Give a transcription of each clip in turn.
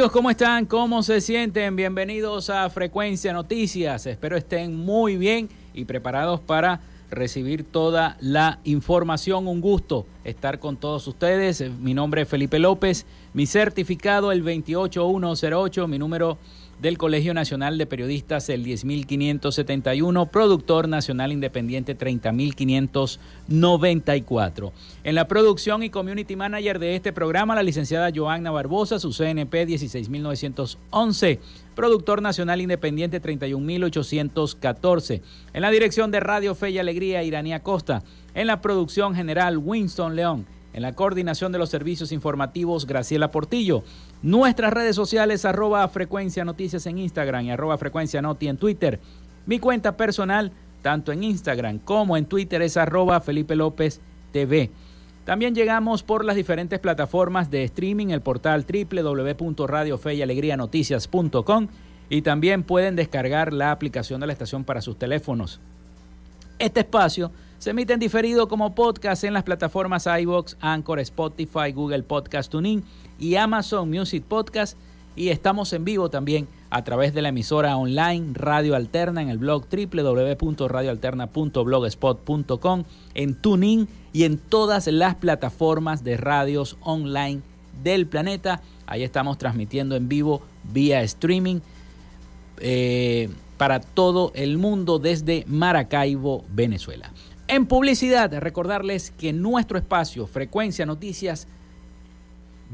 Amigos, ¿cómo están? ¿Cómo se sienten? Bienvenidos a Frecuencia Noticias. Espero estén muy bien y preparados para recibir toda la información. Un gusto estar con todos ustedes. Mi nombre es Felipe López, mi certificado el 28108, mi número del Colegio Nacional de Periodistas el 10571, productor nacional independiente 30594. En la producción y community manager de este programa, la licenciada Joanna Barbosa, su CNP 16911, productor nacional independiente 31814. En la dirección de Radio Fe y Alegría, Iranía Costa. En la producción general, Winston León. En la coordinación de los servicios informativos, Graciela Portillo. Nuestras redes sociales, arroba frecuencia noticias en Instagram y arroba frecuencia noti en Twitter. Mi cuenta personal, tanto en Instagram como en Twitter, es arroba Felipe López TV. También llegamos por las diferentes plataformas de streaming, el portal www.radiofeyalegrianoticias.com y también pueden descargar la aplicación de la estación para sus teléfonos. Este espacio se emite en diferido como podcast en las plataformas iBox, Anchor, Spotify, Google Podcast Tuning y Amazon Music Podcast. Y estamos en vivo también a través de la emisora online Radio Alterna en el blog www.radioalterna.blogspot.com, en Tuning y en todas las plataformas de radios online del planeta. Ahí estamos transmitiendo en vivo vía streaming eh, para todo el mundo desde Maracaibo, Venezuela. En publicidad, recordarles que nuestro espacio Frecuencia Noticias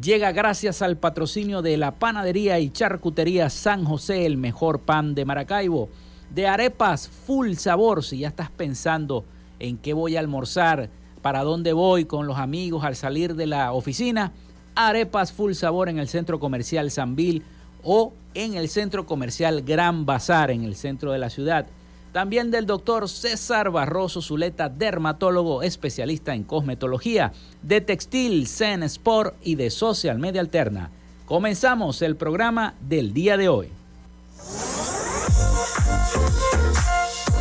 llega gracias al patrocinio de la panadería y charcutería San José, el mejor pan de Maracaibo, de arepas full sabor, si ya estás pensando en qué voy a almorzar, para dónde voy con los amigos al salir de la oficina, arepas full sabor en el centro comercial Sanvil o en el centro comercial Gran Bazar en el centro de la ciudad. También del doctor César Barroso Zuleta, dermatólogo especialista en cosmetología, de textil, Zen Sport y de social media alterna. Comenzamos el programa del día de hoy.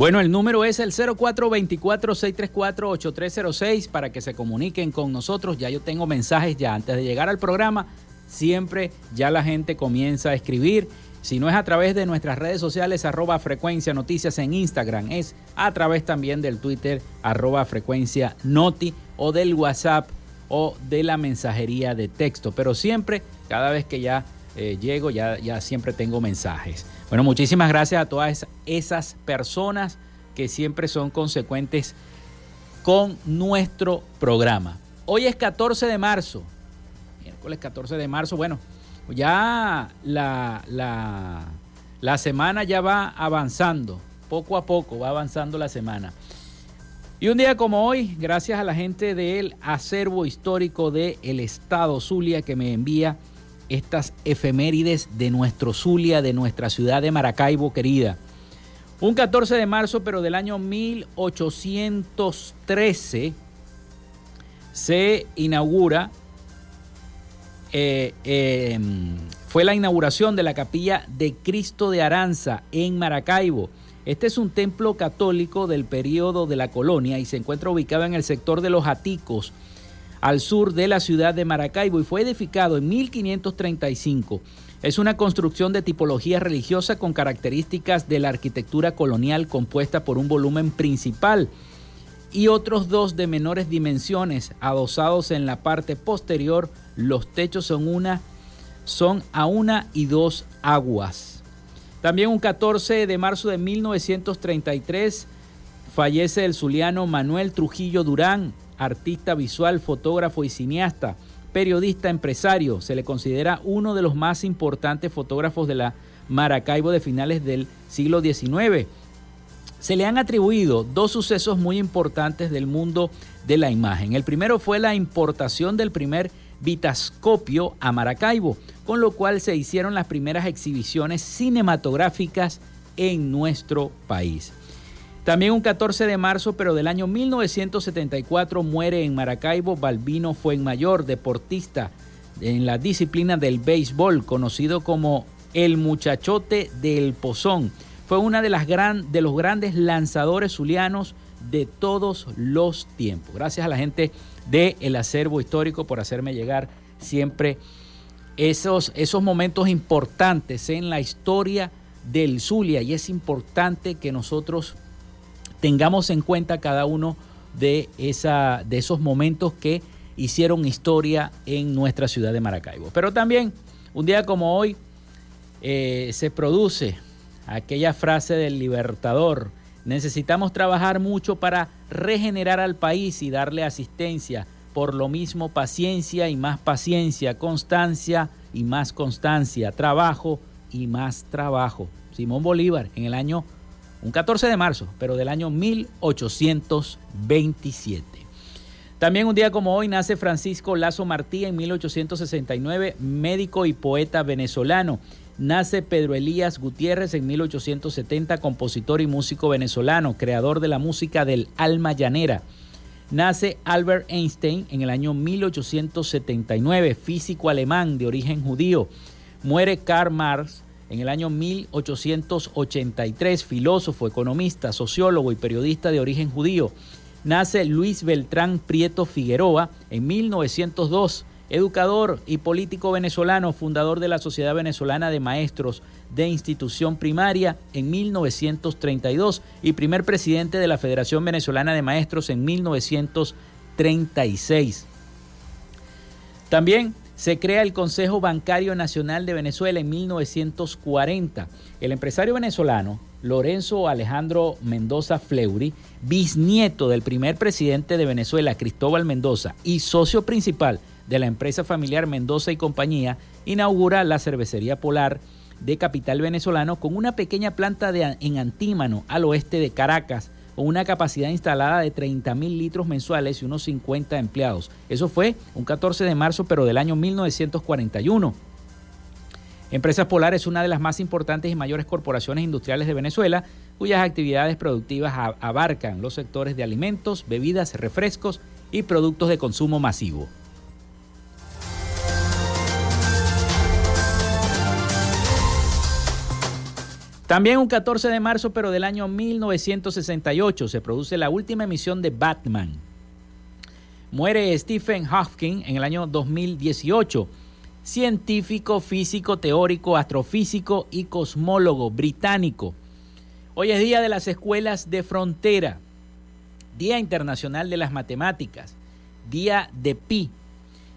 Bueno, el número es el 0424-634-8306 para que se comuniquen con nosotros. Ya yo tengo mensajes ya antes de llegar al programa. Siempre ya la gente comienza a escribir. Si no es a través de nuestras redes sociales, arroba frecuencia noticias en Instagram, es a través también del Twitter, arroba frecuencia noti o del WhatsApp o de la mensajería de texto. Pero siempre, cada vez que ya eh, llego, ya, ya siempre tengo mensajes. Bueno, muchísimas gracias a todas esas personas que siempre son consecuentes con nuestro programa. Hoy es 14 de marzo, miércoles 14 de marzo, bueno, ya la, la, la semana ya va avanzando, poco a poco va avanzando la semana. Y un día como hoy, gracias a la gente del acervo histórico del el Estado Zulia que me envía estas efemérides de nuestro Zulia, de nuestra ciudad de Maracaibo querida. Un 14 de marzo, pero del año 1813, se inaugura, eh, em, fue la inauguración de la capilla de Cristo de Aranza en Maracaibo. Este es un templo católico del periodo de la colonia y se encuentra ubicado en el sector de los Aticos, al sur de la ciudad de Maracaibo y fue edificado en 1535. Es una construcción de tipología religiosa con características de la arquitectura colonial compuesta por un volumen principal y otros dos de menores dimensiones adosados en la parte posterior. Los techos son una son a una y dos aguas. También un 14 de marzo de 1933 fallece el zuliano Manuel Trujillo Durán, artista visual, fotógrafo y cineasta, periodista, empresario. Se le considera uno de los más importantes fotógrafos de la Maracaibo de finales del siglo XIX. Se le han atribuido dos sucesos muy importantes del mundo de la imagen. El primero fue la importación del primer vitascopio a Maracaibo, con lo cual se hicieron las primeras exhibiciones cinematográficas en nuestro país. También un 14 de marzo, pero del año 1974, muere en Maracaibo Balbino Fuenmayor, deportista en la disciplina del béisbol, conocido como el muchachote del Pozón. Fue una de, gran, de los grandes lanzadores zulianos de todos los tiempos. Gracias a la gente del el acervo histórico por hacerme llegar siempre esos, esos momentos importantes en la historia del Zulia y es importante que nosotros tengamos en cuenta cada uno de, esa, de esos momentos que hicieron historia en nuestra ciudad de Maracaibo. Pero también, un día como hoy, eh, se produce aquella frase del libertador, necesitamos trabajar mucho para regenerar al país y darle asistencia, por lo mismo paciencia y más paciencia, constancia y más constancia, trabajo y más trabajo. Simón Bolívar en el año, un 14 de marzo, pero del año 1827. También un día como hoy nace Francisco Lazo Martí en 1869, médico y poeta venezolano. Nace Pedro Elías Gutiérrez en 1870, compositor y músico venezolano, creador de la música del alma llanera. Nace Albert Einstein en el año 1879, físico alemán de origen judío. Muere Karl Marx en el año 1883, filósofo, economista, sociólogo y periodista de origen judío. Nace Luis Beltrán Prieto Figueroa en 1902 educador y político venezolano, fundador de la Sociedad Venezolana de Maestros de Institución Primaria en 1932 y primer presidente de la Federación Venezolana de Maestros en 1936. También se crea el Consejo Bancario Nacional de Venezuela en 1940. El empresario venezolano Lorenzo Alejandro Mendoza Fleury, bisnieto del primer presidente de Venezuela, Cristóbal Mendoza, y socio principal de la empresa familiar Mendoza y compañía, inaugura la cervecería Polar de capital venezolano con una pequeña planta de, en Antímano, al oeste de Caracas, con una capacidad instalada de 30 mil litros mensuales y unos 50 empleados. Eso fue un 14 de marzo, pero del año 1941. Empresas Polar es una de las más importantes y mayores corporaciones industriales de Venezuela, cuyas actividades productivas abarcan los sectores de alimentos, bebidas, refrescos y productos de consumo masivo. También un 14 de marzo, pero del año 1968, se produce la última emisión de Batman. Muere Stephen Hawking en el año 2018, científico, físico, teórico, astrofísico y cosmólogo británico. Hoy es Día de las Escuelas de Frontera, Día Internacional de las Matemáticas, Día de Pi,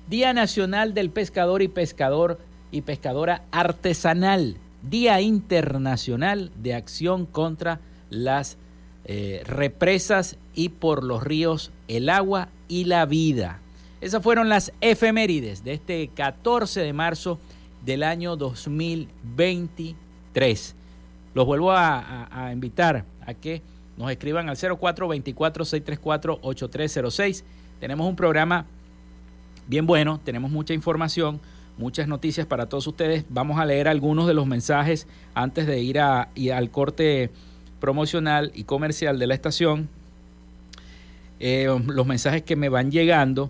Día Nacional del Pescador y Pescador y Pescadora Artesanal, Día Internacional de Acción contra las eh, represas y por los ríos, el agua y la vida. Esas fueron las efemérides de este 14 de marzo del año 2023. Los vuelvo a, a invitar a que nos escriban al 0424-634-8306. Tenemos un programa bien bueno, tenemos mucha información muchas noticias para todos ustedes. Vamos a leer algunos de los mensajes antes de ir, a, al corte promocional y comercial de la estación. Eh, los mensajes que me van llegando.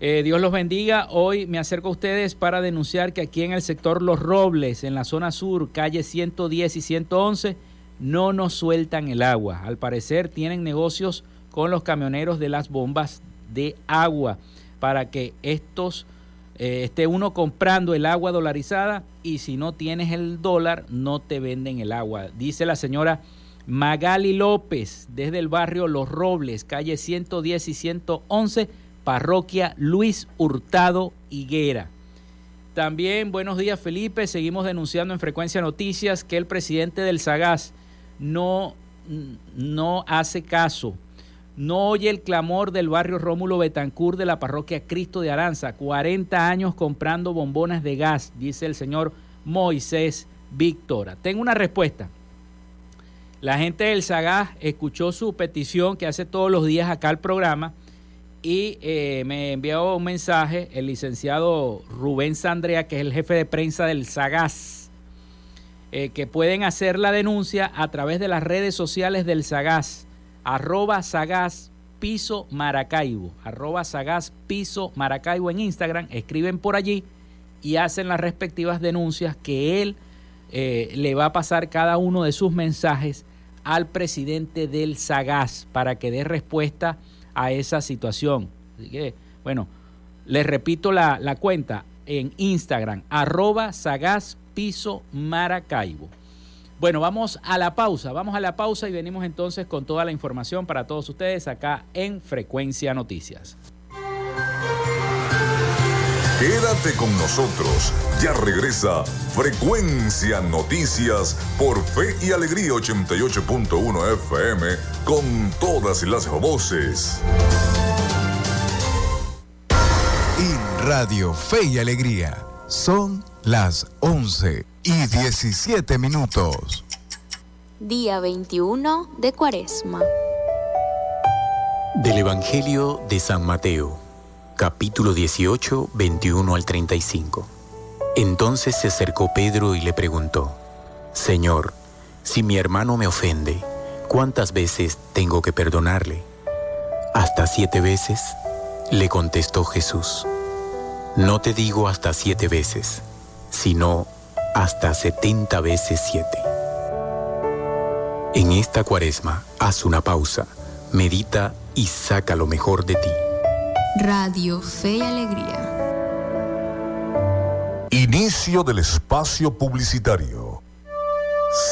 Eh, Dios los bendiga. Hoy me acerco a ustedes para denunciar que aquí en el sector Los Robles, en la zona sur, calle 110 y 111, no nos sueltan el agua. Al parecer tienen negocios con los camioneros de las bombas de agua para que estos eh, esté uno comprando el agua dolarizada y si no tienes el dólar no te venden el agua. Dice la señora Magali López desde el barrio Los Robles, calle 110 y 111, parroquia Luis Hurtado Higuera. También, buenos días Felipe, seguimos denunciando en Frecuencia Noticias que el presidente del Sagaz no, no hace caso no oye el clamor del barrio Rómulo Betancur de la parroquia Cristo de Aranza. 40 años comprando bombonas de gas, dice el señor Moisés Víctora. Tengo una respuesta. La gente del Sagaz escuchó su petición que hace todos los días acá al programa y eh, me envió un mensaje el licenciado Rubén Sandrea, que es el jefe de prensa del Sagaz, eh, que pueden hacer la denuncia a través de las redes sociales del Sagaz arroba sagaz piso maracaibo, arroba sagaz piso maracaibo en Instagram, escriben por allí y hacen las respectivas denuncias que él eh, le va a pasar cada uno de sus mensajes al presidente del Sagaz para que dé respuesta a esa situación. Así que, bueno, Les repito la, la cuenta en Instagram, arroba sagaz piso maracaibo. Bueno, vamos a la pausa, vamos a la pausa y venimos entonces con toda la información para todos ustedes acá en Frecuencia Noticias. Quédate con nosotros, ya regresa Frecuencia Noticias por Fe y Alegría 88.1 FM con todas las voces. En Radio Fe y Alegría son las 11 y 17 minutos. Día 21 de Cuaresma. Del Evangelio de San Mateo, capítulo 18, 21 al 35. Entonces se acercó Pedro y le preguntó, Señor, si mi hermano me ofende, ¿cuántas veces tengo que perdonarle? ¿Hasta siete veces? Le contestó Jesús. No te digo hasta siete veces, sino hasta setenta veces siete. En esta cuaresma, haz una pausa, medita y saca lo mejor de ti. Radio Fe y Alegría. Inicio del espacio publicitario.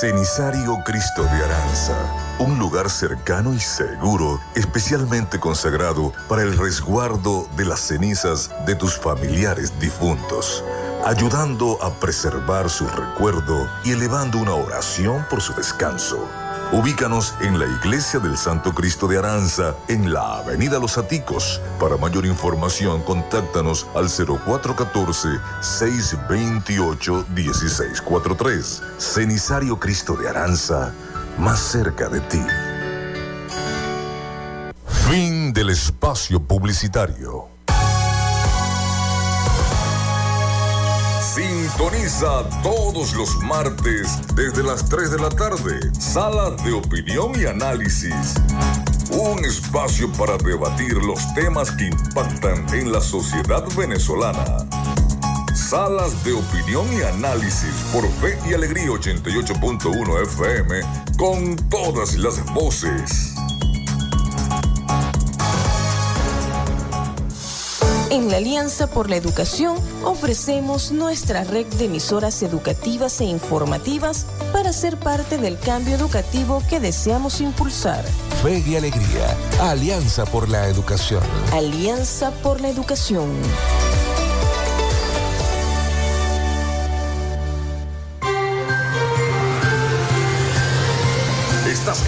Cenisario Cristo de Aranza, un lugar cercano y seguro, especialmente consagrado para el resguardo de las cenizas de tus familiares difuntos, ayudando a preservar su recuerdo y elevando una oración por su descanso. Ubícanos en la Iglesia del Santo Cristo de Aranza, en la Avenida Los Aticos. Para mayor información, contáctanos al 0414-628-1643. Cenisario Cristo de Aranza, más cerca de ti. Fin del espacio publicitario. Sintoniza todos los martes desde las 3 de la tarde. Sala de opinión y análisis. Un espacio para debatir los temas que impactan en la sociedad venezolana. Salas de opinión y análisis por Fe y Alegría 88.1 FM con todas las voces. En la Alianza por la Educación ofrecemos nuestra red de emisoras educativas e informativas para ser parte del cambio educativo que deseamos impulsar. Fe y Alegría, Alianza por la Educación. Alianza por la Educación.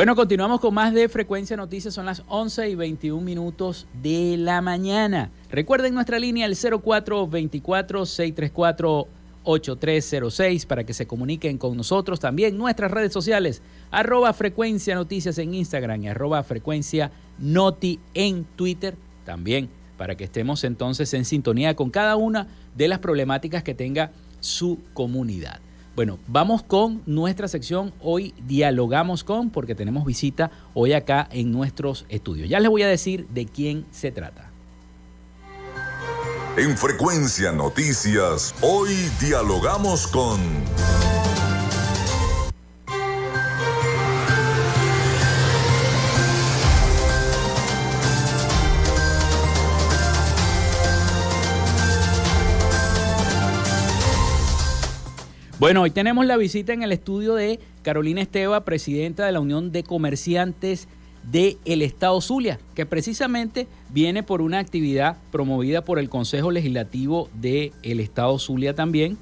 Bueno, continuamos con más de Frecuencia Noticias. Son las 11 y 21 minutos de la mañana. Recuerden nuestra línea el 0424-634-8306 para que se comuniquen con nosotros. También nuestras redes sociales, arroba Frecuencia Noticias en Instagram y arroba Frecuencia Noti en Twitter. También para que estemos entonces en sintonía con cada una de las problemáticas que tenga su comunidad. Bueno, vamos con nuestra sección. Hoy dialogamos con, porque tenemos visita hoy acá en nuestros estudios. Ya les voy a decir de quién se trata. En Frecuencia Noticias, hoy dialogamos con... Bueno, hoy tenemos la visita en el estudio de Carolina Esteva, presidenta de la Unión de Comerciantes del el Estado Zulia, que precisamente viene por una actividad promovida por el Consejo Legislativo del el Estado Zulia también,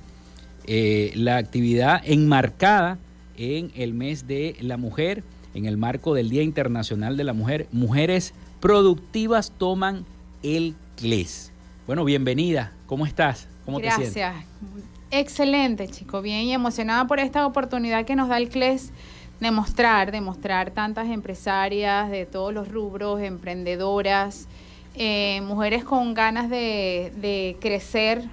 eh, la actividad enmarcada en el mes de la mujer, en el marco del Día Internacional de la Mujer, Mujeres Productivas toman el CLES. Bueno, bienvenida, ¿cómo estás? ¿Cómo Gracias. te sientes? Excelente, chico, bien y emocionada por esta oportunidad que nos da el CLES de mostrar, de mostrar tantas empresarias de todos los rubros, emprendedoras, eh, mujeres con ganas de, crecer,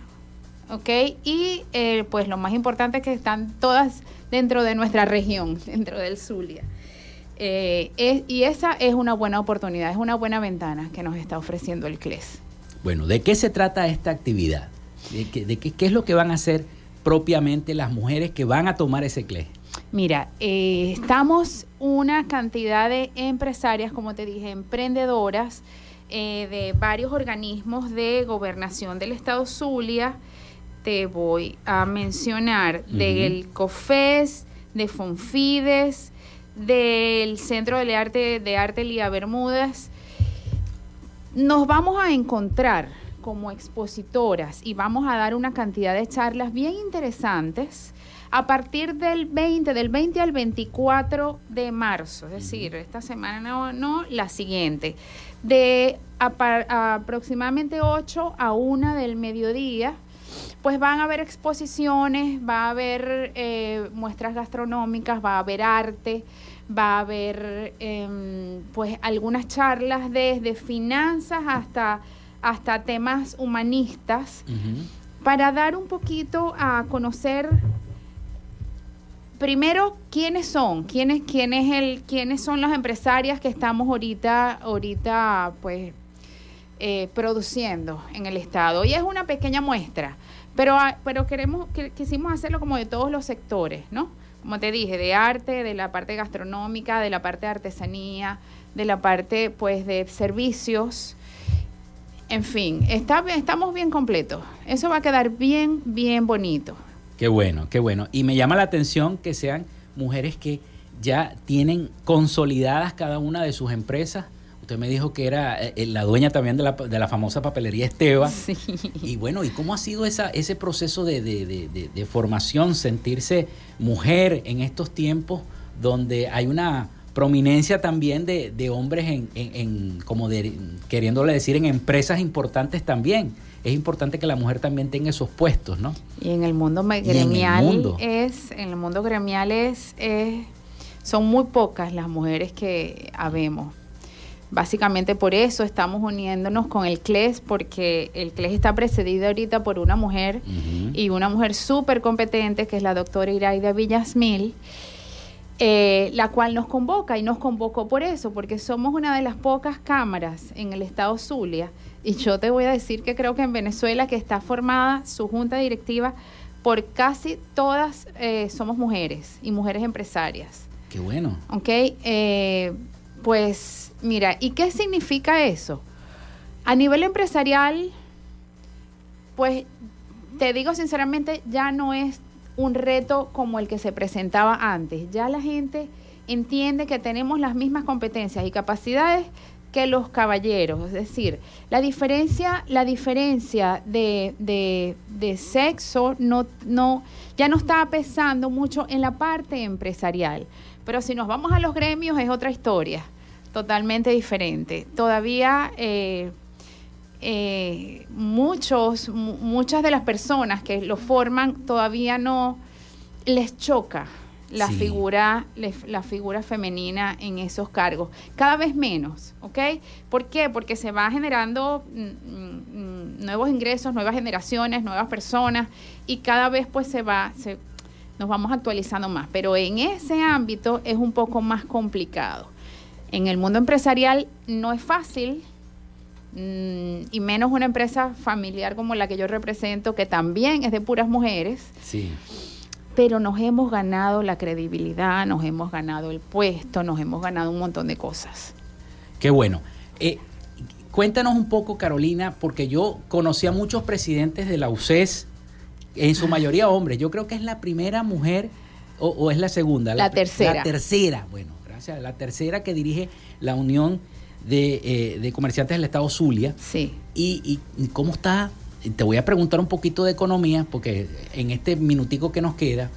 ¿ok? Y eh, pues lo más importante es que están todas dentro de nuestra región, dentro del Zulia. Eh, y esa es una buena oportunidad, es una buena ventana que nos está ofreciendo el CLES. Bueno, ¿de qué se trata esta actividad? ¿De, qué, de qué- qué es lo que van a hacer propiamente las mujeres que van a tomar ese CLE? Mira, eh, estamos una cantidad de empresarias, como te dije, emprendedoras eh, de varios organismos de gobernación del Estado Zulia. Te voy a mencionar del COFES, de Fonfides, del Centro de Arte de Arte Lía Bermúdez. Nos vamos a encontrar como expositoras. Y vamos a dar una cantidad de charlas bien interesantes a partir del 20, del 20 al 24 de marzo, es decir, esta semana no, no, la siguiente, de aproximadamente 8 a 1 del mediodía, pues van a haber exposiciones, va a haber eh, muestras gastronómicas, va a haber arte, va a haber em, pues algunas charlas desde finanzas hasta, hasta temas humanistas para dar un poquito a conocer primero quiénes son, quiénes, quién es el, quiénes son las empresarias que estamos ahorita, ahorita pues eh, produciendo en el estado. Y es una pequeña muestra, pero, ah, pero queremos, que- quisimos hacerlo como de todos los sectores, ¿no? Como te dije, de arte, de la parte gastronómica, de la parte de artesanía, de la parte pues de servicios. En fin, está, estamos bien completos. Eso va a quedar bien, bien bonito. Qué bueno, qué bueno. Y me llama la atención que sean mujeres que ya tienen consolidadas cada una de sus empresas. Usted me dijo que era eh, la dueña también de la, de la famosa papelería Esteba. Sí. Y bueno, ¿y cómo ha sido esa, ese proceso de- de- de formación, sentirse mujer en estos tiempos donde hay una prominencia también de, de hombres en, en- en, como de, queriéndole decir, en empresas importantes también? Es importante que la mujer también tenga esos puestos, ¿no? Y en el mundo en el gremial mundo. es, en el mundo gremial es, es- son muy pocas las mujeres que habemos. Básicamente por eso estamos uniéndonos con el CLES, porque el CLES está precedido ahorita por una mujer y una mujer súper competente, que es la doctora Iraida Villasmil, eh, la cual nos convoca y nos convocó por eso, porque somos una de las pocas cámaras en el estado Zulia. Y yo te voy a decir que creo que en Venezuela, que está formada su junta directiva por casi todas eh, somos mujeres y mujeres empresarias. Qué bueno. ¿Ok? Eh, pues mira, ¿y qué significa eso? A nivel empresarial, pues te digo sinceramente, ya no es un reto como el que se presentaba antes. Ya la gente entiende que tenemos las mismas competencias y capacidades que los caballeros. Es decir, la diferencia, la diferencia de, de- de sexo no, no, ya no está pesando mucho en la parte empresarial. Pero si nos vamos a los gremios es otra historia, totalmente diferente. Todavía eh, eh, muchos, mu- muchas de las personas que lo forman todavía no les choca la Sí. figura la figura femenina en esos cargos cada vez menos ¿ok? ¿por qué? porque se va generando mm, mm, mm, nuevos ingresos nuevas generaciones nuevas personas y cada vez pues se va se, nos vamos actualizando más, pero en ese ámbito es un poco más complicado. En el mundo empresarial no es fácil, y menos una empresa familiar como la que yo represento, que también es de puras mujeres. Sí. Pero nos hemos ganado la credibilidad, nos hemos ganado el puesto, nos hemos ganado un montón de cosas. Qué bueno. Eh, cuéntanos un poco, Carolina, porque yo conocí a muchos presidentes de la UCES, en su mayoría hombres. Yo creo que es la primera mujer, o, es la segunda. La, tercera. La tercera, bueno, gracias. La tercera que dirige la Unión de, eh, Comerciantes del Estado Zulia. Sí. Y, cómo está, te voy a preguntar un poquito de economía, porque en este minutico que nos queda,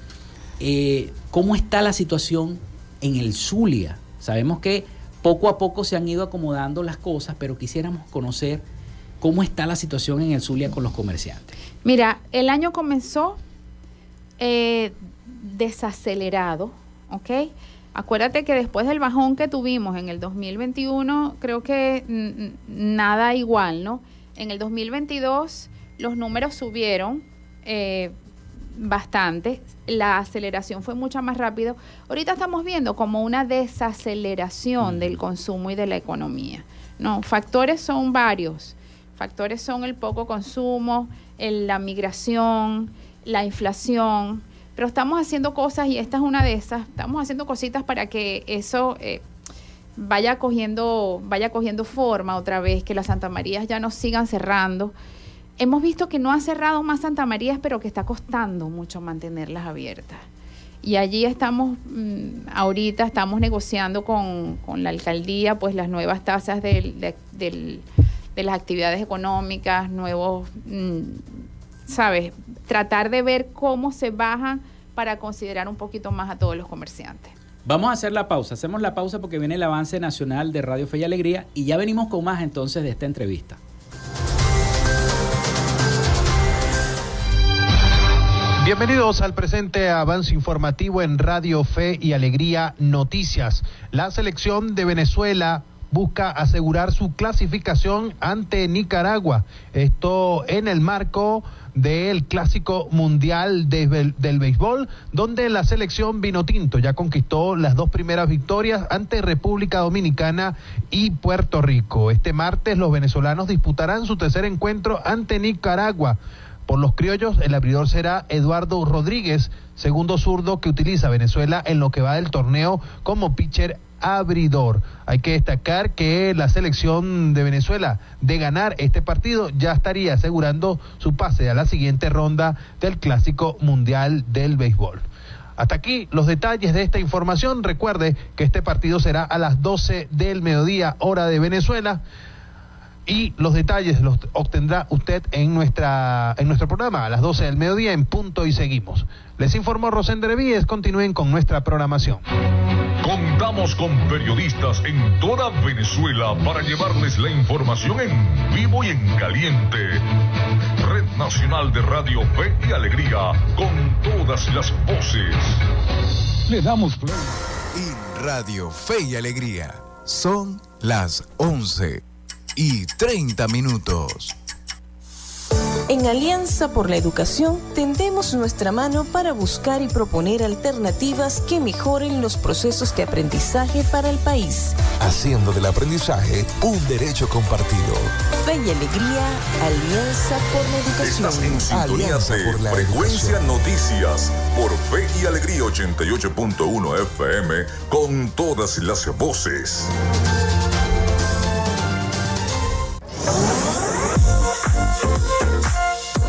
eh, ¿cómo está la situación en el Zulia? Sabemos que poco a poco se han ido acomodando las cosas, pero quisiéramos conocer cómo está la situación en el Zulia con los comerciantes. Mira, el año comenzó eh, desacelerado, ¿ok? Acuérdate que después del bajón que tuvimos en el 2021, creo que nada igual, ¿no? En el 2022 los números subieron eh, bastante, la aceleración fue mucho más rápido. Ahorita estamos viendo como una desaceleración del consumo y de la economía. No, factores son varios. Factores son el poco consumo, la migración, la inflación, pero estamos haciendo cosas y esta es una de esas, estamos haciendo cositas para que eso eh, vaya, cogiendo, vaya cogiendo forma otra vez, que las Santa Marías ya no sigan cerrando. Hemos visto que no han cerrado más Santa Marías, pero que está costando mucho mantenerlas abiertas. Y allí estamos, mm, ahorita estamos negociando con, la alcaldía, pues las nuevas tasas del, de las actividades económicas, nuevos mm, ¿sabes? Tratar de ver cómo se bajan para considerar un poquito más a todos los comerciantes. Vamos a hacer la pausa. Hacemos la pausa porque viene el avance nacional de Radio Fe y Alegría y ya venimos con más entonces de esta entrevista. Bienvenidos al presente avance informativo en Radio Fe y Alegría Noticias. La selección de Venezuela busca asegurar su clasificación ante Nicaragua. Esto en el marco del Clásico Mundial del Béisbol, donde la selección Vinotinto ya conquistó las dos primeras victorias ante República Dominicana y Puerto Rico. Este martes los venezolanos disputarán su tercer encuentro ante Nicaragua. Por los criollos, el abridor será Eduardo Rodríguez, segundo zurdo que utiliza Venezuela en lo que va del torneo como pitcher abridor. Hay que destacar que la selección de Venezuela, de ganar este partido, ya estaría asegurando su pase a la siguiente ronda del Clásico Mundial del Béisbol. Hasta aquí los detalles de esta información. Recuerde que este partido será a las 12 del mediodía, hora de Venezuela. Y los detalles los obtendrá usted en, nuestra, en nuestro programa a las 12 del mediodía en punto y seguimos. Les informó Rosender Víez. Continúen con nuestra programación. Contamos con periodistas en toda Venezuela para llevarles la información en vivo y en caliente. Red Nacional de Radio Fe y Alegría, con todas las voces. Le damos play. En Radio Fe y Alegría, son las 11 y 30 minutos. En Alianza por la Educación tendemos nuestra mano para buscar y proponer alternativas que mejoren los procesos de aprendizaje para el país. Haciendo del aprendizaje un derecho compartido. Fe y alegría, Alianza por la Educación. Estás en sintonía por la Frecuencia Noticias por Fe y Alegría 88.1 FM con todas las voces. 네.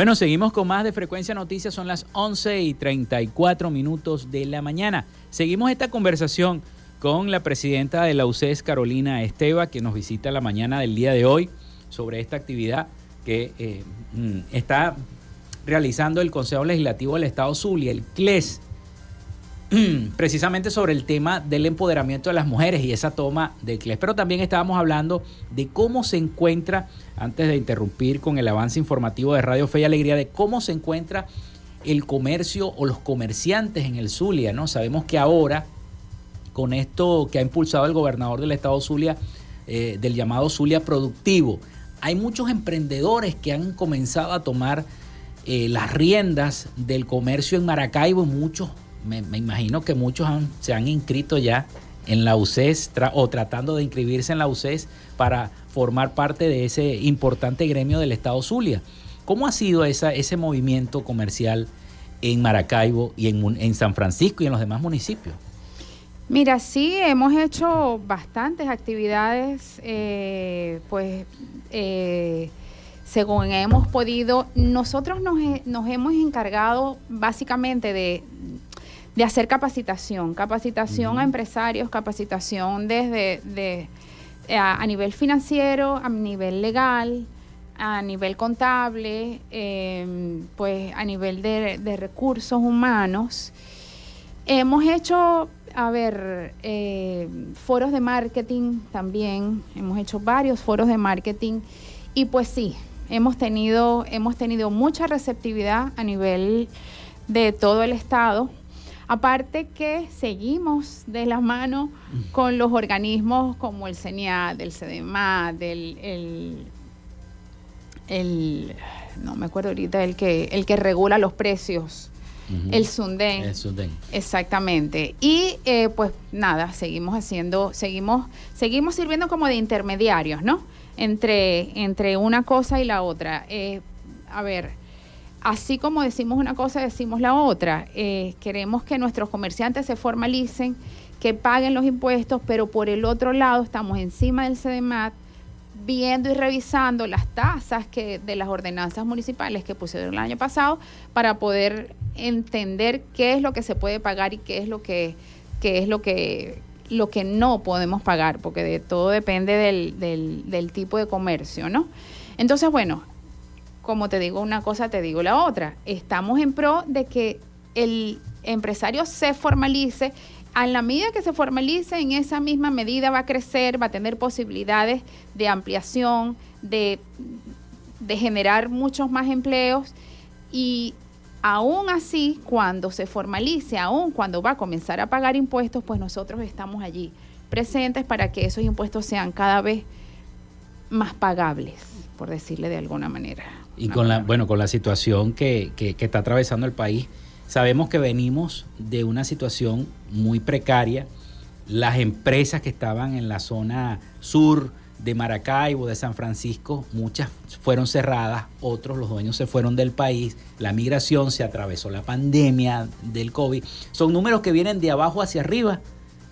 Bueno, seguimos con más de Frecuencia Noticias, son las 11 y 34 minutos de la mañana. Seguimos esta conversación con la presidenta de la UCES, Carolina Esteva, que nos visita la mañana del día de hoy sobre esta actividad que eh, mm, está realizando el Consejo Legislativo del Estado Zulia, el CLES, precisamente sobre el tema del empoderamiento de las mujeres y esa toma del CLES. Pero también estábamos hablando de cómo se encuentra, antes de interrumpir con el avance informativo de Radio Fe y Alegría, de cómo se encuentra el comercio o los comerciantes en el Zulia, ¿no? Sabemos que ahora, con esto que ha impulsado el gobernador del estado Zulia, eh, del llamado Zulia Productivo, hay muchos emprendedores que han comenzado a tomar eh, las riendas del comercio en Maracaibo, muchos me, imagino que muchos se han inscrito ya en la UCES o tratando de inscribirse en la UCES para formar parte de ese importante gremio del Estado Zulia. ¿Cómo ha sido esa, ese movimiento comercial en Maracaibo y en, San Francisco y en los demás municipios? Mira, sí, hemos hecho bastantes actividades, eh, pues eh, según hemos podido, nosotros nos, nos hemos encargado básicamente de, de hacer capacitación, capacitación a empresarios, capacitación desde de, a, nivel financiero, a nivel legal, a nivel contable, em, pues a nivel de, recursos humanos. Hemos hecho, a ver, eh, foros de marketing también, hemos hecho varios foros de marketing. Y pues sí, hemos tenido, hemos tenido mucha receptividad a nivel de todo el estado Aparte que seguimos de la mano con los organismos como el CENIA, del CEDEMA, del el, no me acuerdo ahorita, el que, el que regula los precios. El Sundén. El Sundén. Exactamente. Y eh, pues nada, seguimos haciendo, seguimos, seguimos sirviendo como de intermediarios, ¿no? Entre, entre una cosa y la otra. Eh, a ver, así como decimos una cosa, decimos la otra. Eh, queremos que nuestros comerciantes se formalicen, que paguen los impuestos, pero por el otro lado estamos encima del CDMAT viendo y revisando las tasas que de las ordenanzas municipales que pusieron el año pasado para poder entender qué es lo que se puede pagar y qué es lo que qué es lo que lo que no podemos pagar, porque de todo depende del, del, del tipo de comercio, ¿no? Entonces, bueno, como te digo una cosa, te digo la otra. Estamos en pro de que el empresario se formalice. A la medida que se formalice, en esa misma medida va a crecer, va a tener posibilidades de ampliación, de, generar muchos más empleos y aún así, cuando se formalice, aún cuando va a comenzar a pagar impuestos, pues nosotros estamos allí presentes para que esos impuestos sean cada vez más pagables, por decirle de alguna manera. Y con la, bueno, con la situación que, que, está atravesando el país, sabemos que venimos de una situación muy precaria. Las empresas que estaban en la zona sur de Maracaibo, de San Francisco, muchas fueron cerradas, otros los dueños se fueron del país, la migración se atravesó la pandemia del COVID. Son números que vienen de abajo hacia arriba.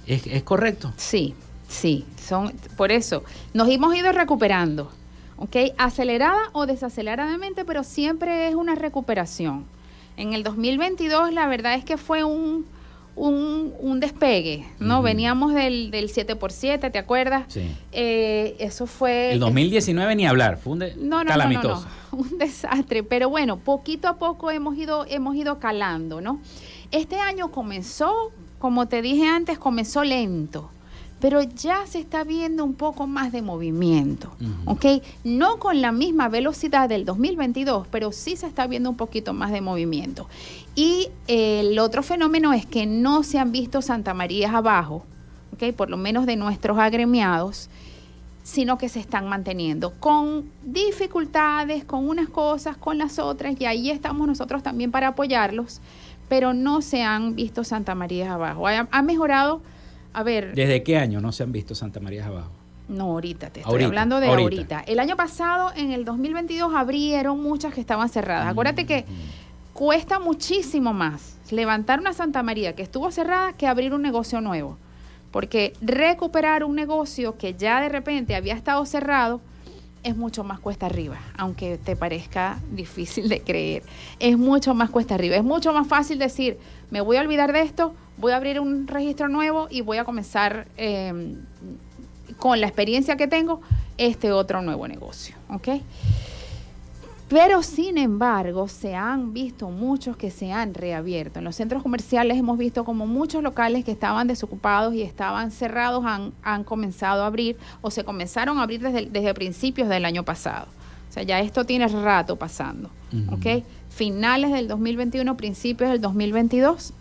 ¿Es, es correcto? Sí, sí. Son, por eso, nos hemos ido recuperando. ¿Ok? Acelerada o desaceleradamente, pero siempre es una recuperación. En el 2022 la verdad es que fue un, un, un despegue, ¿no? Veníamos del, del 7x7, ¿te acuerdas? Sí. Eh, eso fue... El 2019 ni hablar, fue un de- No, no, no, no, calamitoso. no, un desastre, pero bueno, poquito a poco hemos ido, hemos ido calando, ¿no? Este año comenzó, como te dije antes, comenzó lento, pero ya se está viendo un poco más de movimiento, ¿ok? No con la misma velocidad del 2022, pero sí se está viendo un poquito más de movimiento. Y eh, el otro fenómeno es que no se han visto Santa María abajo, ¿ok? Por lo menos de nuestros agremiados sino que se están manteniendo con dificultades, con unas cosas, con las otras, y ahí estamos nosotros también para apoyarlos, pero no se han visto Santa María abajo. Ha, ha mejorado, a ver, ¿Desde qué año no se han visto Santa María abajo? no ahorita, te estoy Ahorita, hablando de ahorita. ahorita. El año pasado, en el 2022, abrieron muchas que estaban cerradas. Acuérdate que cuesta muchísimo más levantar una Santa María que estuvo cerrada que abrir un negocio nuevo. Porque recuperar un negocio que ya de repente había estado cerrado es mucho más cuesta arriba, aunque te parezca difícil de creer. Es mucho más cuesta arriba. Es mucho más fácil decir, me voy a olvidar de esto, voy a abrir un registro nuevo y voy a comenzar eh, con la experiencia que tengo este otro nuevo negocio. ¿ok? Pero sin embargo, se han visto muchos que se han reabierto. En los centros comerciales hemos visto como muchos locales que estaban desocupados y estaban cerrados han, han comenzado a abrir o se comenzaron a abrir desde, desde principios del año pasado. O sea, ya esto tiene rato pasando. Ujú. ¿ok? Finales del 2021, principios del 2022,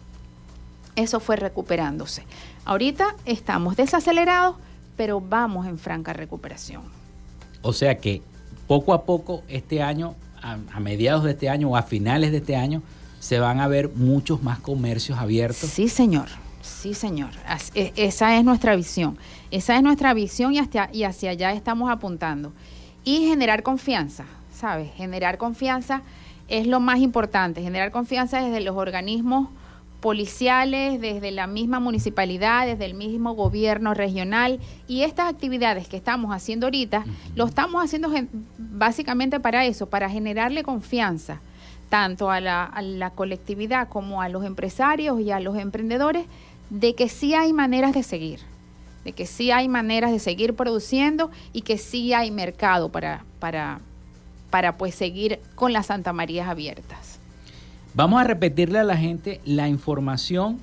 eso fue recuperándose. Ahorita estamos desacelerados, pero vamos en franca recuperación. O sea que poco a poco este año, a, a mediados de este año o a finales de este año, se van a ver muchos más comercios abiertos. Sí, señor. Sí, señor. E- esa es nuestra visión. Esa es nuestra visión y, hasta, y hacia allá estamos apuntando. Y generar confianza, ¿sabes? Generar confianza es lo más importante. Generar confianza desde los organismos policiales, desde la misma municipalidad, desde el mismo gobierno regional. Y estas actividades que estamos haciendo ahorita, lo estamos haciendo básicamente para eso, para generarle confianza tanto a la, a la colectividad como a los empresarios y a los emprendedores de que sí hay maneras de seguir, de que sí hay maneras de seguir produciendo y que sí hay mercado para, para, para pues seguir con las Santa Marías abiertas. Vamos a repetirle a la gente la información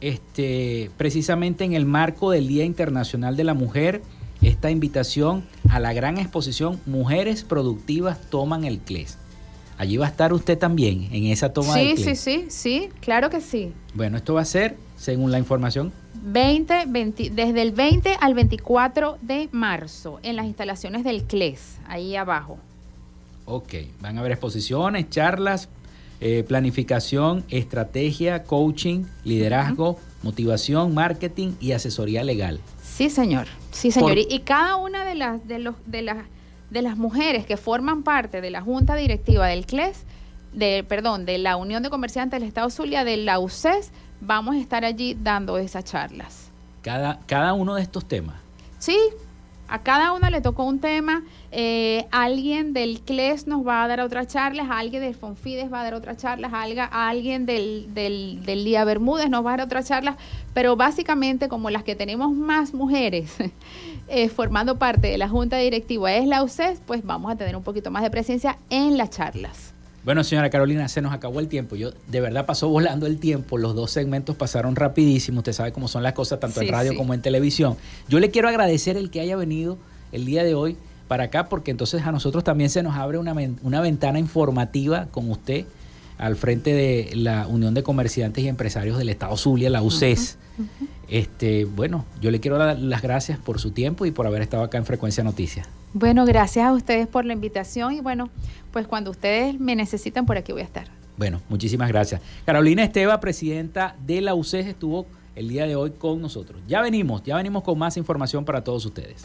este, precisamente en el marco del Día Internacional de la Mujer, esta invitación a la gran exposición Mujeres Productivas Toman el CLES. Allí va a estar usted también en esa toma Sí, del sí, sí, sí, claro que sí. Bueno, esto va a ser, según la información, 20, 20 desde el 20 al 24 de marzo en las instalaciones del CLES, ahí abajo. ok, van a haber exposiciones, charlas, eh, planificación, estrategia, coaching, liderazgo, motivación, marketing y asesoría legal. Sí, señor. Sí, señor. Por- Y, y cada una de las de los de las de las mujeres que forman parte de la junta directiva del CLES, de perdón, de la Unión de Comerciantes del Estado Zulia, de la UCES, vamos a estar allí dando esas charlas. Cada, cada uno de estos temas. Sí, A cada una le tocó un tema. Eh, alguien del CLES nos va a dar otra charla, alguien del Fonfides va a dar otra charla, alguien del, del, del Día Bermúdez nos va a dar otra charla, pero básicamente como las que tenemos más mujeres eh, formando parte de la Junta Directiva es la UCES, pues vamos a tener un poquito más de presencia en las charlas. Bueno, señora Carolina, se nos acabó el tiempo. Yo de verdad pasó volando el tiempo. Los dos segmentos pasaron rapidísimo. Usted sabe cómo son las cosas tanto en radio como en televisión. Yo le quiero agradecer el que haya venido el día de hoy para acá, porque entonces a nosotros también se nos abre una, una ventana informativa con usted al frente de la Unión de Comerciantes y Empresarios del Estado Zulia, la UCES. Este, bueno, yo le quiero dar las gracias por su tiempo y por haber estado acá en Frecuencia Noticias. Bueno, gracias a ustedes por la invitación y bueno, pues cuando ustedes me necesitan por aquí voy a estar. Bueno, muchísimas gracias. Carolina Esteva, presidenta de la UCES, estuvo el día de hoy con nosotros. Ya venimos, ya venimos con más información para todos ustedes.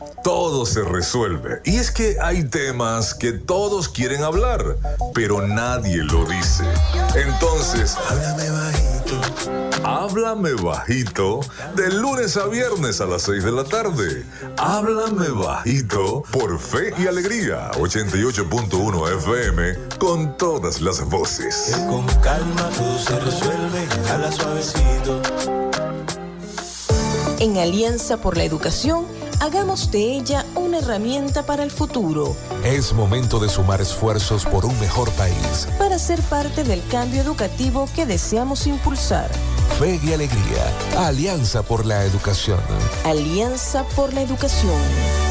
todo se resuelve. Y es que hay temas que todos quieren hablar, pero nadie lo dice. Entonces, háblame bajito. Háblame bajito de lunes a viernes a las 6 de la tarde. Háblame bajito por Fe y Alegría 88.1 FM con todas las voces. Con calma todo se resuelve, habla suavecito. En Alianza por la Educación, hagamos de ella una herramienta para el futuro. Es momento de sumar esfuerzos por un mejor país. Para ser parte del cambio educativo que deseamos impulsar. Fe y alegría. Alianza por la Educación. Alianza por la Educación.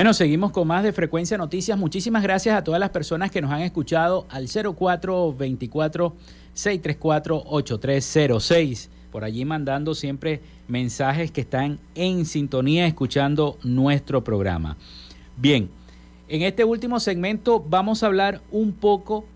Bueno, seguimos con más de Frecuencia Noticias. Muchísimas gracias a todas las personas que nos han escuchado al 0424 634 8306. Por allí mandando siempre mensajes que están en sintonía escuchando nuestro programa. Bien, en este último segmento vamos a hablar un poco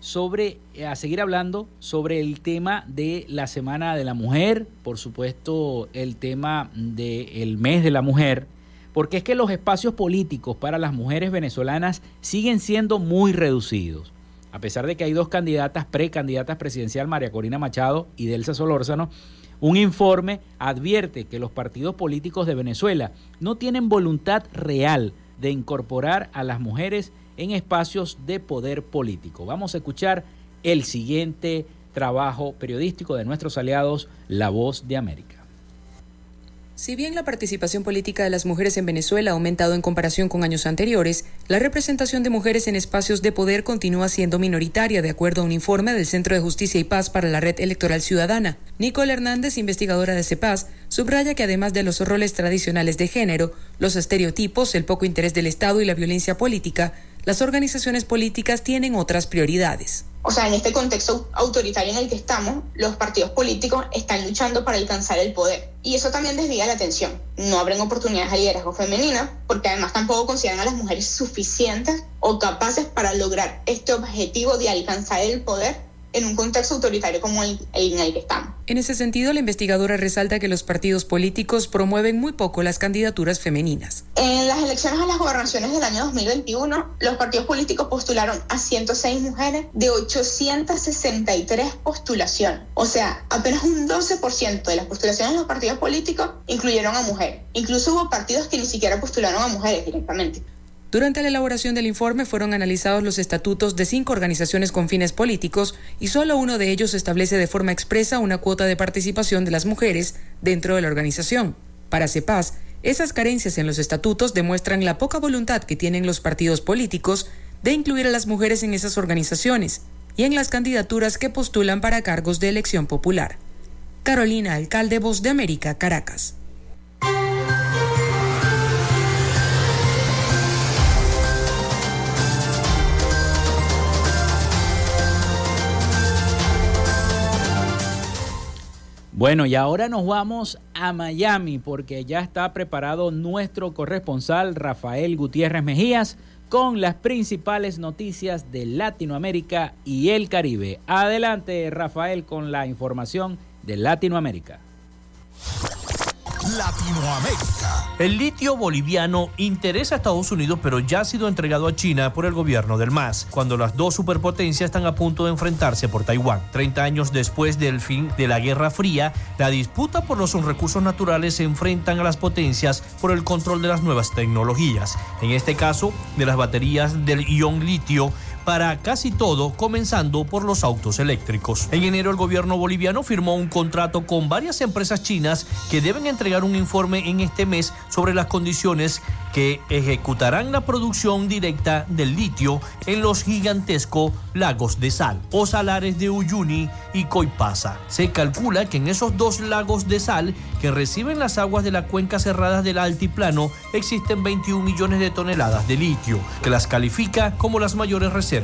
sobre, a seguir hablando sobre el tema de la Semana de la Mujer, por supuesto el tema del mes de la mujer, porque es que los espacios políticos para las mujeres venezolanas siguen siendo muy reducidos. A pesar de que hay dos candidatas, precandidatas presidencial, María Corina Machado y Delsa Solórzano, un informe advierte que los partidos políticos de Venezuela no tienen voluntad real de incorporar a las mujeres en espacios de poder político. Vamos a escuchar el siguiente trabajo periodístico de nuestros aliados, La Voz de América. Si bien la participación política de las mujeres en Venezuela ha aumentado en comparación con años anteriores, la representación de mujeres en espacios de poder continúa siendo minoritaria, de acuerdo a un informe del Centro de Justicia y Paz para la Red Electoral Ciudadana. Nicole Hernández, investigadora de CEPAS, subraya que además de los roles tradicionales de género, los estereotipos, el poco interés del Estado y la violencia política, las organizaciones políticas tienen otras prioridades. O sea, en este contexto autoritario en el que estamos, los partidos políticos están luchando para alcanzar el poder. Y eso también desvía la atención. No abren oportunidades a liderazgo femenino, porque además tampoco consideran a las mujeres suficientes o capaces para lograr este objetivo de alcanzar el poder en un contexto autoritario como el, en el que estamos. En ese sentido, la investigadora resalta que los partidos políticos promueven muy poco las candidaturas femeninas. En las elecciones a las gobernaciones del año 2021, los partidos políticos postularon a 106 mujeres de 863 postulaciones. O sea, apenas un 12% de las postulaciones de los partidos políticos incluyeron a mujeres. Incluso hubo partidos que ni siquiera postularon a mujeres directamente. Durante la elaboración del informe fueron analizados los estatutos de cinco organizaciones con fines políticos y solo uno de ellos establece de forma expresa una cuota de participación de las mujeres dentro de la organización. Para CEPAS, esas carencias en los estatutos demuestran la poca voluntad que tienen los partidos políticos de incluir a las mujeres en esas organizaciones y en las candidaturas que postulan para cargos de elección popular. Carolina Alcalde, Voz de América, Caracas. Bueno, y ahora nos vamos a Miami porque ya está preparado nuestro corresponsal Rafael Gutiérrez Mejías con las principales noticias de Latinoamérica y el Caribe. Adelante, Rafael, con la información de Latinoamérica. Latinoamérica. El litio boliviano interesa a Estados Unidos, pero ya ha sido entregado a China por el gobierno del MAS, cuando las dos superpotencias están a punto de enfrentarse por Taiwán. Treinta años después del fin de la Guerra Fría, la disputa por los recursos naturales se enfrentan a las potencias por el control de las nuevas tecnologías. En este caso, de las baterías del ion litio para casi todo, comenzando por los autos eléctricos. En enero el gobierno boliviano firmó un contrato con varias empresas chinas que deben entregar un informe en este mes sobre las condiciones que ejecutarán la producción directa del litio en los gigantescos lagos de sal o salares de Uyuni y Coipasa. Se calcula que en esos dos lagos de sal que reciben las aguas de la cuenca cerrada del altiplano existen 21 millones de toneladas de litio, que las califica como las mayores reservas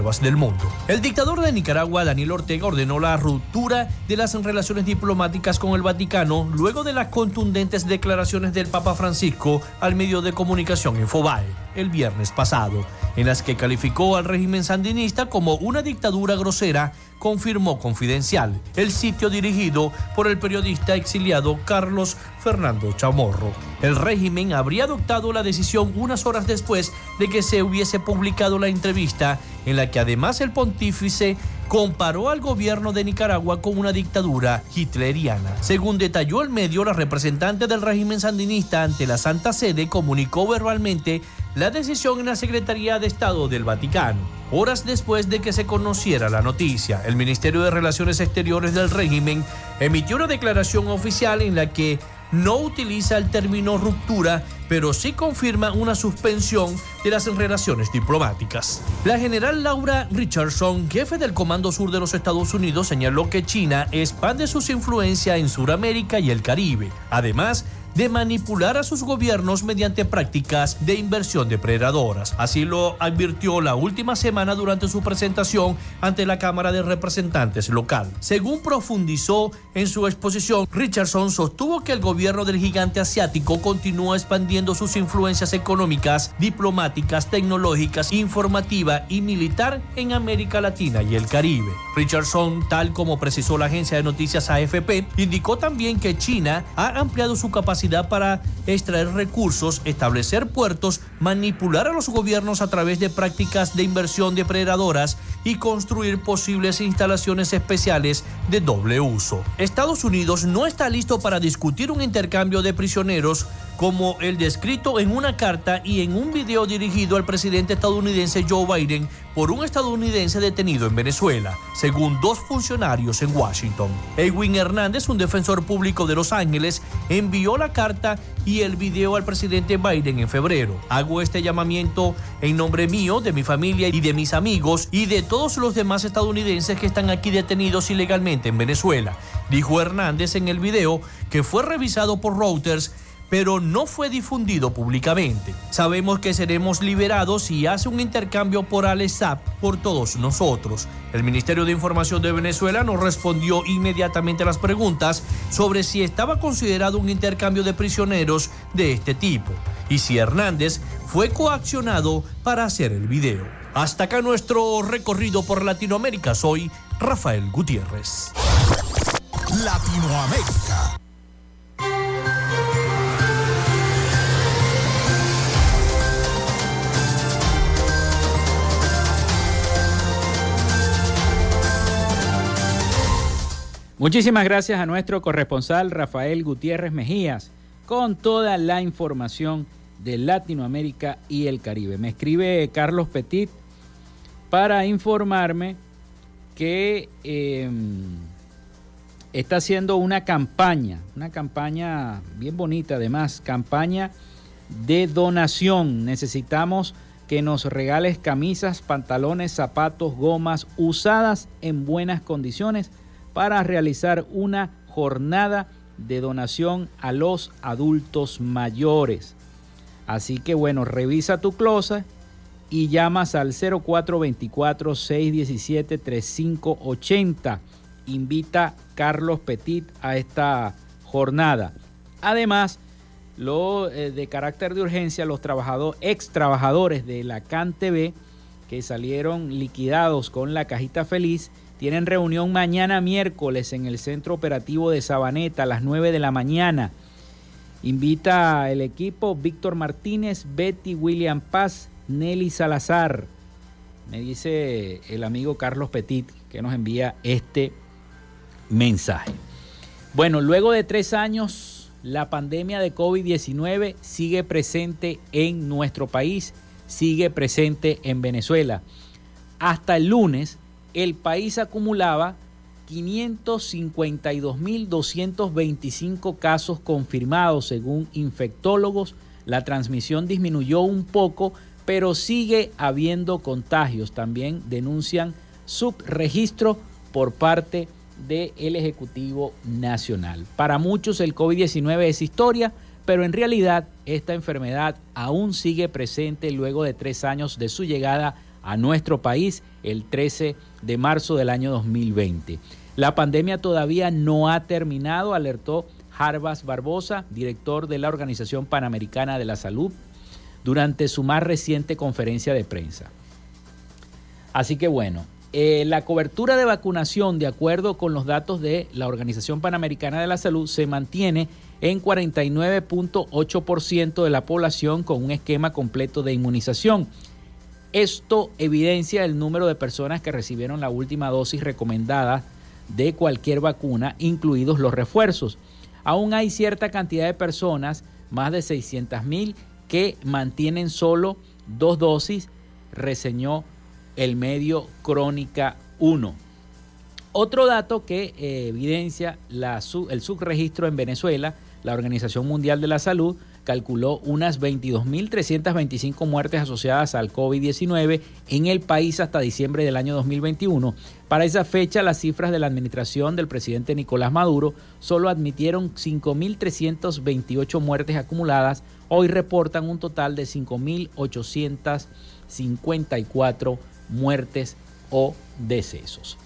El dictador de Nicaragua, Daniel Ortega, ordenó la ruptura de las relaciones diplomáticas con el Vaticano luego de las contundentes declaraciones del Papa Francisco al medio de comunicación Infobae el viernes pasado, en las que calificó al régimen sandinista como una dictadura grosera confirmó Confidencial, el sitio dirigido por el periodista exiliado Carlos Fernando Chamorro. El régimen habría adoptado la decisión unas horas después de que se hubiese publicado la entrevista en la que además el pontífice comparó al gobierno de Nicaragua con una dictadura hitleriana. Según detalló el medio, la representante del régimen sandinista ante la Santa Sede comunicó verbalmente la decisión en la Secretaría de Estado del Vaticano. Horas después de que se conociera la noticia, el Ministerio de Relaciones Exteriores del régimen emitió una declaración oficial en la que no utiliza el término ruptura, pero sí confirma una suspensión de las relaciones diplomáticas. La general Laura Richardson, jefe del Comando Sur de los Estados Unidos, señaló que China expande sus influencias en Sudamérica y el Caribe. Además, de manipular a sus gobiernos mediante prácticas de inversión depredadoras. Así lo advirtió la última semana durante su presentación ante la Cámara de Representantes local. Según profundizó en su exposición, Richardson sostuvo que el gobierno del gigante asiático continúa expandiendo sus influencias económicas, diplomáticas, tecnológicas, informativa y militar en América Latina y el Caribe. Richardson, tal como precisó la agencia de noticias AFP, indicó también que China ha ampliado su capacidad para extraer recursos, establecer puertos, manipular a los gobiernos a través de prácticas de inversión depredadoras y construir posibles instalaciones especiales de doble uso. Estados Unidos no está listo para discutir un intercambio de prisioneros como el descrito en una carta y en un video dirigido al presidente estadounidense Joe Biden por un estadounidense detenido en Venezuela, según dos funcionarios en Washington. Edwin Hernández, un defensor público de Los Ángeles, envió la carta y el video al presidente Biden en febrero. Este llamamiento en nombre mío, de mi familia y de mis amigos y de todos los demás estadounidenses que están aquí detenidos ilegalmente en Venezuela, dijo Hernández en el video que fue revisado por Reuters pero no fue difundido públicamente. Sabemos que seremos liberados si hace un intercambio por ALESAP por todos nosotros. El Ministerio de Información de Venezuela nos respondió inmediatamente a las preguntas sobre si estaba considerado un intercambio de prisioneros de este tipo y si Hernández fue coaccionado para hacer el video. Hasta acá nuestro recorrido por Latinoamérica. Soy Rafael Gutiérrez. Latinoamérica. Muchísimas gracias a nuestro corresponsal Rafael Gutiérrez Mejías con toda la información de Latinoamérica y el Caribe. Me escribe Carlos Petit para informarme que eh, está haciendo una campaña, una campaña bien bonita además, campaña de donación. Necesitamos que nos regales camisas, pantalones, zapatos, gomas usadas en buenas condiciones para realizar una jornada de donación a los adultos mayores. Así que bueno, revisa tu closet y llamas al 0424-617-3580. Invita Carlos Petit a esta jornada. Además, lo eh, de carácter de urgencia, los trabajadores, ex trabajadores de la CanTV que salieron liquidados con la cajita feliz tienen reunión mañana miércoles en el Centro Operativo de Sabaneta a las 9 de la mañana. Invita el equipo Víctor Martínez, Betty William Paz, Nelly Salazar. Me dice el amigo Carlos Petit que nos envía este mensaje. Bueno, luego de tres años, la pandemia de COVID-19 sigue presente en nuestro país, sigue presente en Venezuela. Hasta el lunes, el país acumulaba 552.225 casos confirmados según infectólogos. La transmisión disminuyó un poco, pero sigue habiendo contagios. También denuncian subregistro por parte del Ejecutivo Nacional. Para muchos el COVID-19 es historia, pero en realidad esta enfermedad aún sigue presente luego de tres años de su llegada a nuestro país el 13 de marzo del año 2020. La pandemia todavía no ha terminado, alertó Jarbas Barbosa, director de la Organización Panamericana de la Salud, durante su más reciente conferencia de prensa. Así que bueno, eh, la cobertura de vacunación, de acuerdo con los datos de la Organización Panamericana de la Salud, se mantiene en 49.8% de la población con un esquema completo de inmunización. Esto evidencia el número de personas que recibieron la última dosis recomendada de cualquier vacuna, incluidos los refuerzos. Aún hay cierta cantidad de personas, más de 600 mil, que mantienen solo dos dosis, reseñó el medio Crónica 1. Otro dato que eh, evidencia el subregistro en Venezuela, la Organización Mundial de la Salud calculó unas 22.325 muertes asociadas al COVID-19 en el país hasta diciembre del año 2021. Para esa fecha, las cifras de la administración del presidente Nicolás Maduro solo admitieron 5.328 muertes acumuladas. Hoy reportan un total de 5.854 muertes o decesos.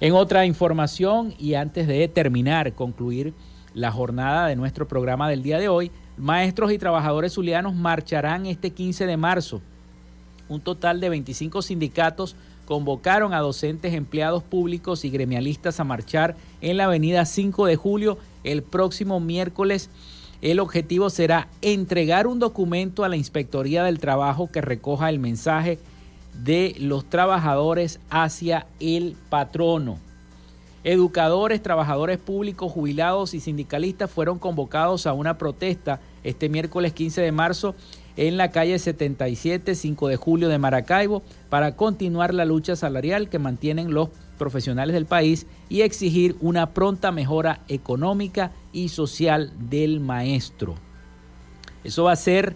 En otra información y antes de terminar, concluir la jornada de nuestro programa del día de hoy, maestros y trabajadores zulianos marcharán este 15 de marzo. Un total de 25 sindicatos convocaron a docentes, empleados públicos y gremialistas a marchar en la avenida 5 de julio el próximo miércoles. El objetivo será entregar un documento a la Inspectoría del Trabajo que recoja el mensaje de los trabajadores hacia el patrono. Educadores, trabajadores públicos, jubilados y sindicalistas fueron convocados a una protesta este miércoles 15 de marzo en la calle 77, 5 de julio de Maracaibo, para continuar la lucha salarial que mantienen los profesionales del país y exigir una pronta mejora económica y social del maestro. Eso va a ser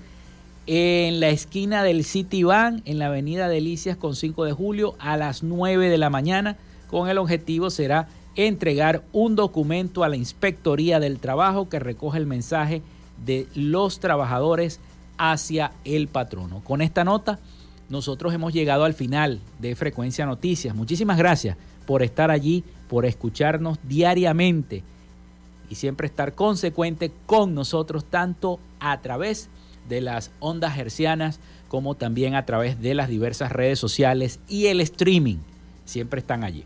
en la esquina del City Van, en la avenida Delicias con 5 de julio, a las 9 de la mañana, con el objetivo será entregar un documento a la Inspectoría del Trabajo que recoge el mensaje de los trabajadores hacia el patrono. Con esta nota, nosotros hemos llegado al final de Frecuencia Noticias. Muchísimas gracias por estar allí, por escucharnos diariamente y siempre estar consecuente con nosotros, tanto a través de las ondas hercianas como también a través de las diversas redes sociales y el streaming. Siempre están allí.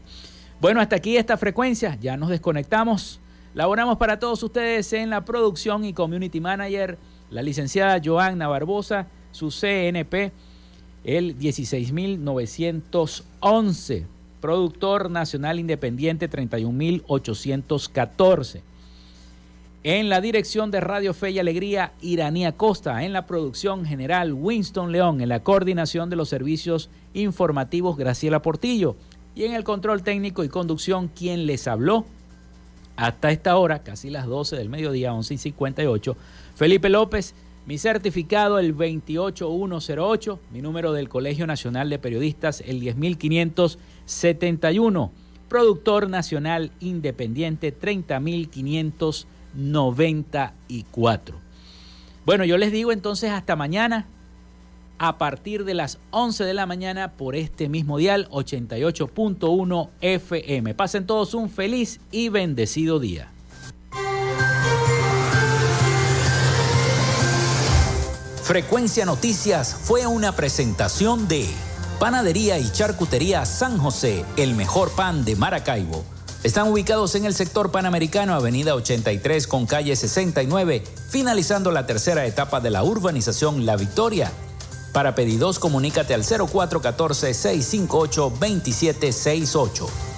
Bueno, hasta aquí esta frecuencia. Ya nos desconectamos. Laboramos para todos ustedes en la producción y community manager, la licenciada Joanna Barbosa, su CNP, el 16911, productor nacional independiente 31814. En la dirección de Radio Fe y Alegría, Iranía Costa. En la producción general, Winston León. En la coordinación de los servicios informativos, Graciela Portillo. Y en el control técnico y conducción, quien les habló hasta esta hora, casi las 12 del mediodía, 11 y 58, Felipe López. Mi certificado, el 28108. Mi número del Colegio Nacional de Periodistas, el 10571. Productor Nacional Independiente, 30500. 94. Bueno, yo les digo entonces hasta mañana a partir de las 11 de la mañana por este mismo dial 88.1 FM. Pasen todos un feliz y bendecido día. Frecuencia Noticias fue una presentación de Panadería y Charcutería San José, el mejor pan de Maracaibo están ubicados en el sector panamericano, avenida 83 con calle 69, finalizando la tercera etapa de la urbanización La Victoria. Para pedidos, comunícate al 0414-658-2768.